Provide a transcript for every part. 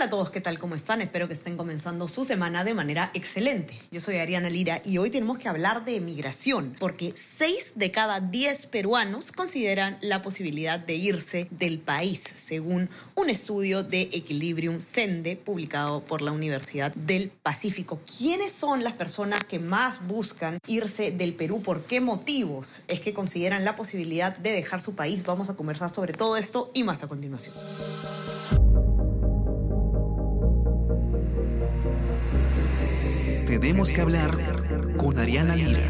Hola a todos, ¿qué tal? ¿Cómo están? Espero que estén comenzando su semana de manera excelente. Yo soy Ariana Lira y hoy tenemos que hablar de migración, porque 6 de cada 10 peruanos consideran la posibilidad de irse del país, según un estudio de Equilibrium Sende publicado por la Universidad del Pacífico. ¿Quiénes son las personas que más buscan irse del Perú? ¿Por qué motivos es que consideran la posibilidad de dejar su país? Vamos a conversar sobre todo esto y más a continuación. Tenemos que hablar con Ariana Lira.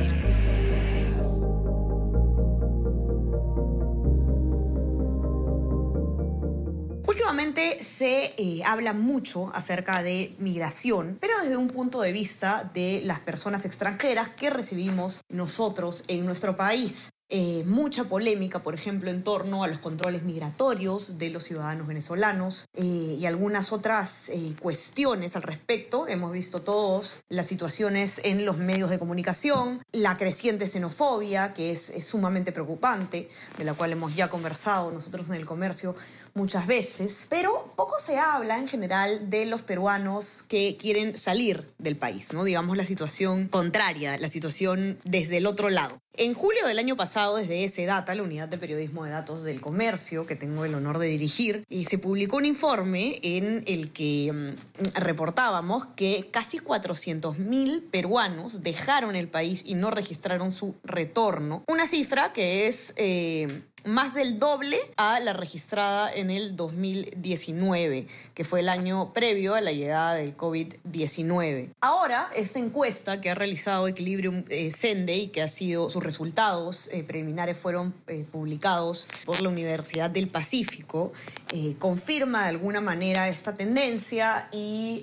Últimamente se eh, habla mucho acerca de migración, pero desde un punto de vista de las personas extranjeras que recibimos nosotros en nuestro país. Eh, mucha polémica, por ejemplo, en torno a los controles migratorios de los ciudadanos venezolanos eh, y algunas otras eh, cuestiones al respecto. Hemos visto todos las situaciones en los medios de comunicación, la creciente xenofobia, que es, es sumamente preocupante, de la cual hemos ya conversado nosotros en el comercio muchas veces, pero poco se habla en general de los peruanos que quieren salir del país, ¿no? Digamos la situación contraria, la situación desde el otro lado. En julio del año pasado, desde ese data, la unidad de periodismo de datos del comercio, que tengo el honor de dirigir, y se publicó un informe en el que mm, reportábamos que casi 400.000 peruanos dejaron el país y no registraron su retorno. Una cifra que es eh, más del doble a la registrada en el 2019, que fue el año previo a la llegada del COVID-19. Ahora, esta encuesta que ha realizado Equilibrium eh, Sende y que ha sido, sus resultados eh, preliminares fueron eh, publicados por la Universidad del Pacífico, confirma de alguna manera esta tendencia y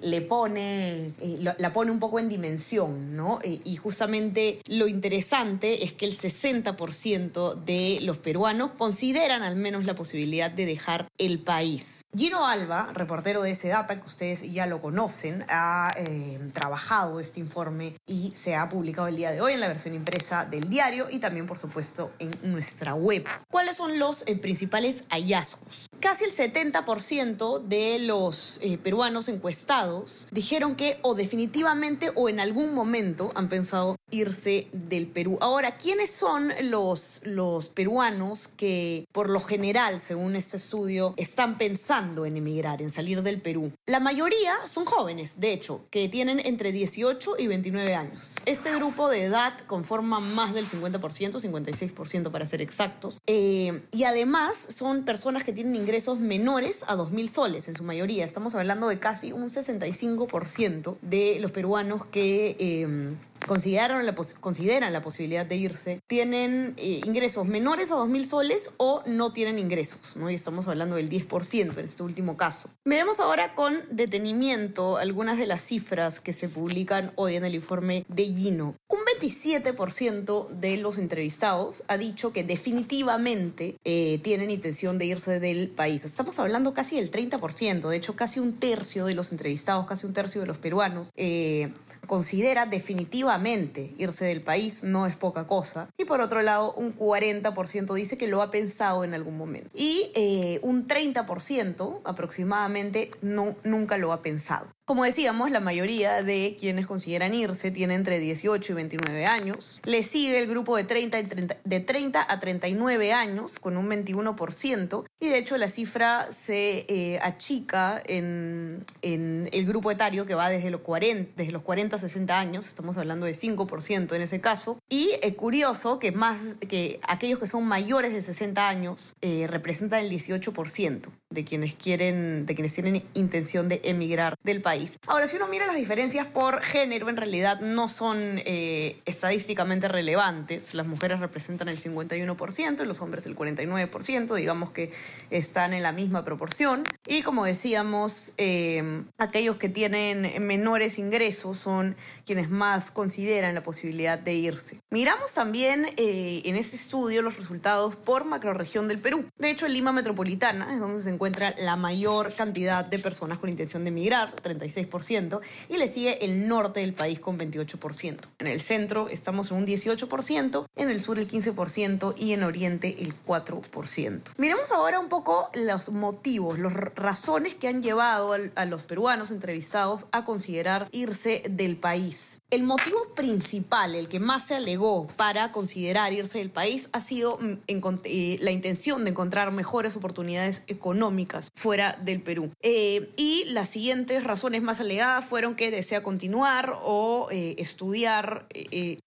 le pone, la pone un poco en dimensión, ¿no? y justamente lo interesante es que el 60% de los peruanos consideran al menos la posibilidad de dejar el país. Gino Alba, reportero de ese data, que ustedes ya lo conocen, ha eh, trabajado este informe y se ha publicado el día de hoy en la versión impresa del diario y también, por supuesto, en nuestra web. ¿Cuáles son los eh, principales hallazgos? Casi el 70% de los eh, peruanos encuestados dijeron que o definitivamente o en algún momento han pensado irse del Perú. Ahora, ¿quiénes son los, los peruanos que por lo general, según este estudio, están pensando en emigrar, en salir del Perú? La mayoría son jóvenes, de hecho, que tienen entre 18 y 29 años. Este grupo de edad conforma más del 50%, 56% para ser exactos. Eh, y además son personas que tienen ingresos menores a 2.000 soles en su mayoría. Estamos hablando de casi un 65% de los peruanos que... Eh, consideraron consideran la posibilidad de irse, tienen eh, ingresos menores a 2.000 soles o no tienen ingresos, ¿no? Y estamos hablando del 10% en este último caso. Veremos ahora con detenimiento algunas de las cifras que se publican hoy en el informe de Gino. Un 27% de los entrevistados ha dicho que definitivamente eh, tienen intención de irse del país. Estamos hablando casi del 30%, de hecho casi un tercio de los entrevistados, casi un tercio de los peruanos eh, considera definitivamente irse del país no es poca cosa. Y por otro lado, un 40% dice que lo ha pensado en algún momento. Y eh, un 30% aproximadamente no, nunca lo ha pensado. Como decíamos, la mayoría de quienes consideran irse tiene entre 18 y 29 años. Le sigue el grupo de 30, de 30 a 39 años con un 21% y de hecho la cifra se eh, achica en, en, el grupo etario que va desde los, 40, desde los 40 a 60 años, estamos hablando de 5% en ese caso. Y es curioso que, más, que aquellos que son mayores de 60 años eh, representan el 18% de quienes, quieren, de quienes tienen intención de emigrar del país. Ahora, si uno mira las diferencias por género, en realidad no son eh, estadísticamente relevantes. Las mujeres representan el 51% y los hombres el 49%, digamos que están en la misma proporción. Y como decíamos, eh, aquellos que tienen menores ingresos son quienes más consideran la posibilidad de irse. Miramos también eh, en este estudio los resultados por macroregión del Perú. De hecho, en Lima Metropolitana es donde se encuentra la mayor cantidad de personas con intención de emigrar, 36%, y le sigue el norte del país con 28%. En el centro estamos en un 18%, en el sur el 15% y en oriente el 4%. Miremos ahora un poco los motivos, las razones que han llevado a los peruanos entrevistados a considerar irse del país. El motivo principal, el que más se alegó para considerar irse del país, ha sido mm, eh, la intención de encontrar mejores oportunidades económicas fuera del Perú. Eh, y las siguientes razones más alegadas fueron que desea continuar o eh, estudiar,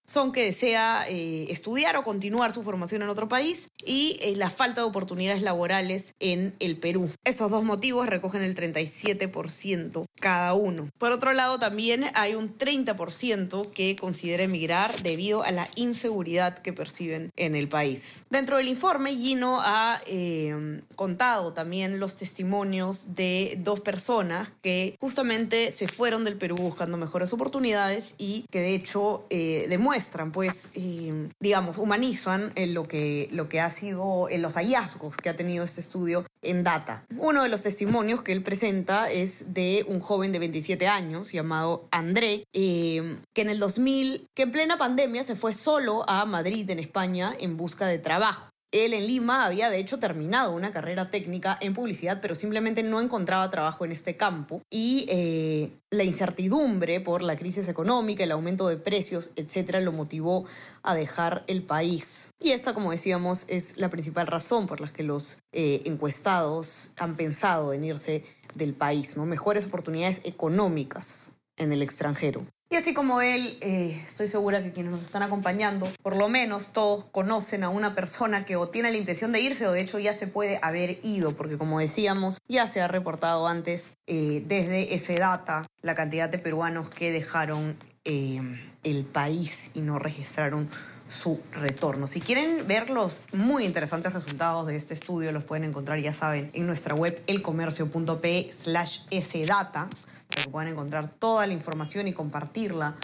son que desea estudiar o continuar su formación en otro país y la falta de oportunidades laborales en el Perú. Esos dos motivos recogen el 37% cada uno. Por otro lado, también hay un 30% que considera emigrar debido a la inseguridad que perciben en el país. Dentro del informe, Gino ha eh, contado también los testimonios de dos personas que justamente se fueron del Perú buscando mejores oportunidades y que de hecho eh, demuestran, pues, eh, digamos, humanizan lo, que, lo que ha sido los hallazgos que ha tenido este estudio en data. Uno de los testimonios que él presenta es de un joven de 27 años llamado André, que en el 2000, que en plena pandemia se fue solo a Madrid, en España, en busca de trabajo. Él en Lima había de hecho terminado una carrera técnica en publicidad, pero simplemente no encontraba trabajo en este campo. Y eh, la incertidumbre por la crisis económica, el aumento de precios, etcétera, lo motivó a dejar el país. Y esta, como decíamos, es la principal razón por la que los eh, encuestados han pensado en irse del país, ¿no? Mejores oportunidades económicas en el extranjero. Y así como él, eh, estoy segura que quienes nos están acompañando, por lo menos todos conocen a una persona que o tiene la intención de irse o de hecho ya se puede haber ido, porque como decíamos, ya se ha reportado antes eh, desde ese data la cantidad de peruanos que dejaron eh, el país y no registraron su retorno. Si quieren ver los muy interesantes resultados de este estudio, los pueden encontrar, ya saben, en nuestra web elcomercio.p slash sdata que puedan encontrar toda la información y compartirla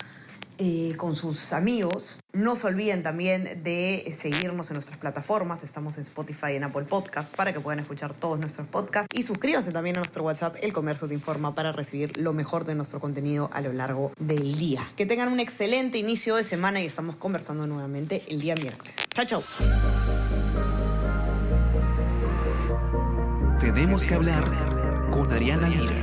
eh, con sus amigos. No se olviden también de seguirnos en nuestras plataformas. Estamos en Spotify y en Apple Podcast para que puedan escuchar todos nuestros podcasts. Y suscríbanse también a nuestro WhatsApp, El Comercio Te Informa, para recibir lo mejor de nuestro contenido a lo largo del día. Que tengan un excelente inicio de semana y estamos conversando nuevamente el día miércoles. Chao, chao. Tenemos que hablar con Ariana Lira.